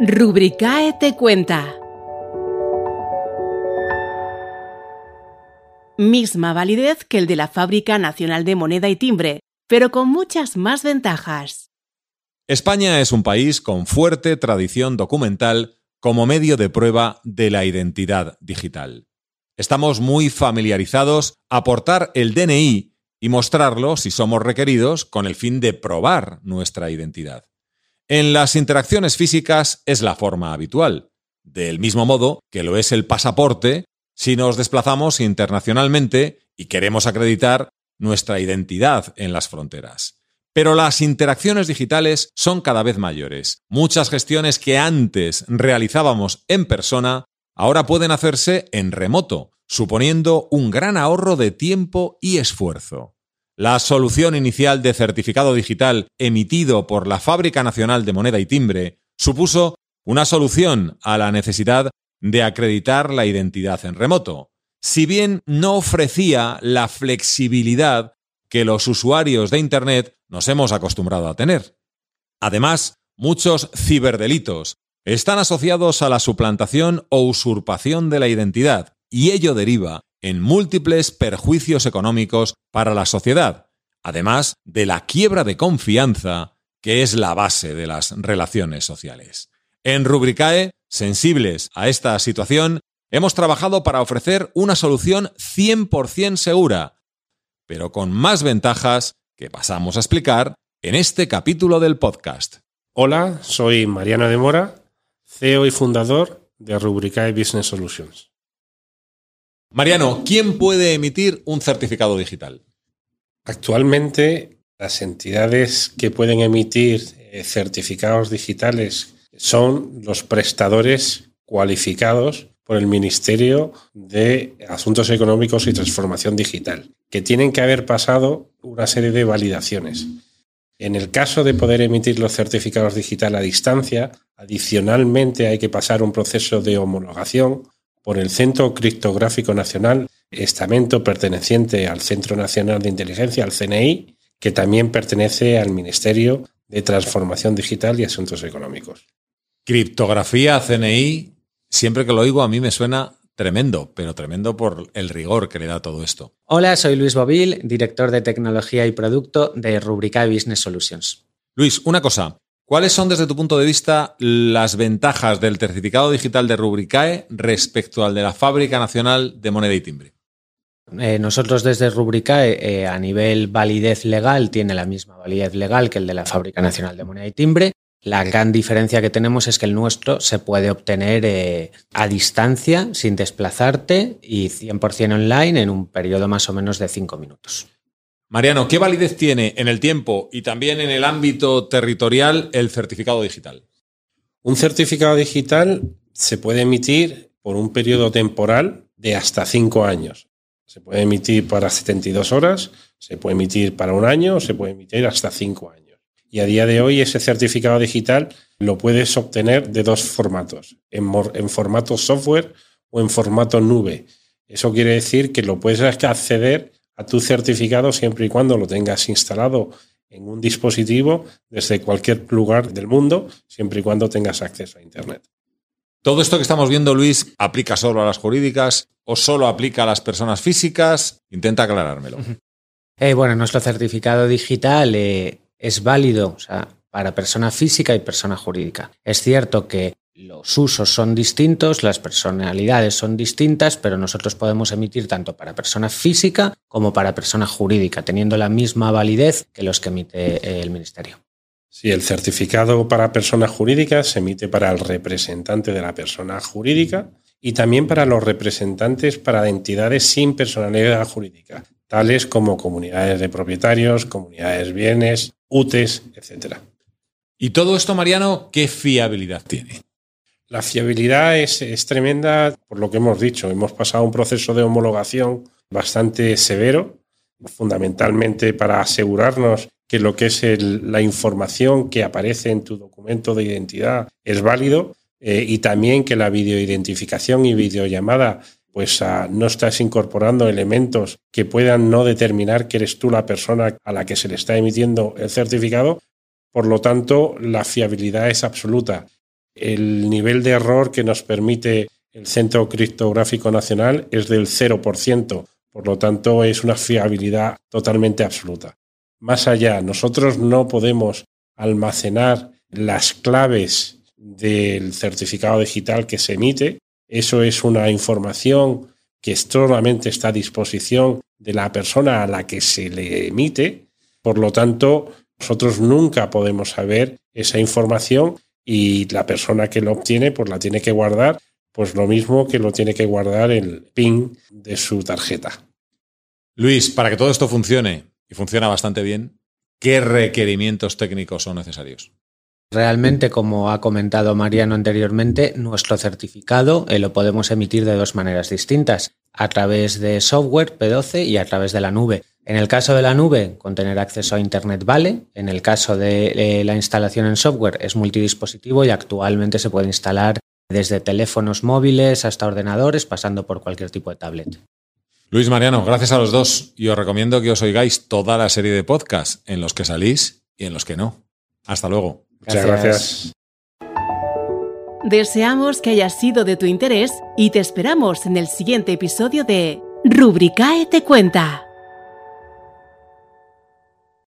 Rubricae te cuenta. Misma validez que el de la Fábrica Nacional de Moneda y Timbre, pero con muchas más ventajas. España es un país con fuerte tradición documental como medio de prueba de la identidad digital. Estamos muy familiarizados a aportar el DNI y mostrarlo, si somos requeridos, con el fin de probar nuestra identidad. En las interacciones físicas es la forma habitual, del mismo modo que lo es el pasaporte si nos desplazamos internacionalmente y queremos acreditar nuestra identidad en las fronteras. Pero las interacciones digitales son cada vez mayores. Muchas gestiones que antes realizábamos en persona ahora pueden hacerse en remoto, suponiendo un gran ahorro de tiempo y esfuerzo. La solución inicial de certificado digital emitido por la Fábrica Nacional de Moneda y Timbre supuso una solución a la necesidad de acreditar la identidad en remoto, si bien no ofrecía la flexibilidad que los usuarios de Internet nos hemos acostumbrado a tener. Además, muchos ciberdelitos están asociados a la suplantación o usurpación de la identidad, y ello deriva en múltiples perjuicios económicos para la sociedad, además de la quiebra de confianza que es la base de las relaciones sociales. En Rubricae, sensibles a esta situación, hemos trabajado para ofrecer una solución 100% segura, pero con más ventajas que pasamos a explicar en este capítulo del podcast. Hola, soy Mariano de Mora, CEO y fundador de Rubricae Business Solutions. Mariano, ¿quién puede emitir un certificado digital? Actualmente, las entidades que pueden emitir eh, certificados digitales son los prestadores cualificados por el Ministerio de Asuntos Económicos y Transformación Digital, que tienen que haber pasado una serie de validaciones. En el caso de poder emitir los certificados digitales a distancia, adicionalmente hay que pasar un proceso de homologación por el Centro Criptográfico Nacional, estamento perteneciente al Centro Nacional de Inteligencia, al CNI, que también pertenece al Ministerio de Transformación Digital y Asuntos Económicos. Criptografía, CNI, siempre que lo oigo a mí me suena tremendo, pero tremendo por el rigor que le da todo esto. Hola, soy Luis Bobil, director de tecnología y producto de Rubricae Business Solutions. Luis, una cosa, ¿Cuáles son desde tu punto de vista las ventajas del certificado digital de Rubricae respecto al de la Fábrica Nacional de Moneda y Timbre? Eh, nosotros desde Rubricae eh, a nivel validez legal tiene la misma validez legal que el de la Fábrica Nacional de Moneda y Timbre. La gran diferencia que tenemos es que el nuestro se puede obtener eh, a distancia, sin desplazarte y 100% online en un periodo más o menos de cinco minutos. Mariano, ¿qué validez tiene en el tiempo y también en el ámbito territorial el certificado digital? Un certificado digital se puede emitir por un periodo temporal de hasta cinco años. Se puede emitir para 72 horas, se puede emitir para un año, se puede emitir hasta cinco años. Y a día de hoy ese certificado digital lo puedes obtener de dos formatos, en, en formato software o en formato nube. Eso quiere decir que lo puedes acceder a tu certificado siempre y cuando lo tengas instalado en un dispositivo desde cualquier lugar del mundo, siempre y cuando tengas acceso a Internet. ¿Todo esto que estamos viendo, Luis, aplica solo a las jurídicas o solo aplica a las personas físicas? Intenta aclarármelo. Eh, bueno, nuestro certificado digital eh, es válido para persona física y persona jurídica. Es cierto que los usos son distintos, las personalidades son distintas, pero nosotros podemos emitir tanto para persona física como para persona jurídica, teniendo la misma validez que los que emite el Ministerio. Sí, el certificado para persona jurídica se emite para el representante de la persona jurídica y también para los representantes para entidades sin personalidad jurídica, tales como comunidades de propietarios, comunidades bienes, UTES, etc. ¿Y todo esto, Mariano, qué fiabilidad tiene? La fiabilidad es, tremenda por lo que hemos dicho. Hemos pasado un proceso de homologación bastante severo, fundamentalmente para asegurarnos que lo que es la información que aparece en tu documento de identidad es válido eh, y también que la videoidentificación y videollamada pues ah, no estás incorporando elementos que puedan no determinar que eres tú la persona a la que se le está emitiendo el certificado. Por lo tanto, la fiabilidad es absoluta. El nivel de error que nos permite el Centro Criptográfico Nacional es del 0%, por lo tanto es una fiabilidad totalmente absoluta. Más allá, nosotros no podemos almacenar las claves del certificado digital que se emite. Eso es una información que solamente está a disposición de la persona a la que se le emite. Por lo tanto, nosotros nunca podemos saber esa información y la persona que lo obtiene pues la tiene que guardar pues lo mismo que lo tiene que guardar el PIN de su tarjeta. Luis, para que todo esto funcione y funciona bastante bien, ¿qué requerimientos técnicos son necesarios? Realmente, como ha comentado Mariano anteriormente, nuestro certificado eh, lo podemos emitir de dos maneras distintas, a través de software P12 y a través de la nube. En el caso de la nube, con tener acceso a Internet vale. En el caso de eh, la instalación en software, es multidispositivo y actualmente se puede instalar desde teléfonos móviles hasta ordenadores, pasando por cualquier tipo de tablet. Luis Mariano, gracias a los dos y os recomiendo que os oigáis toda la serie de podcasts en los que salís y en los que no. Hasta luego. Muchas gracias. Deseamos que haya sido de tu interés y te esperamos en el siguiente episodio de Rubricae te cuenta.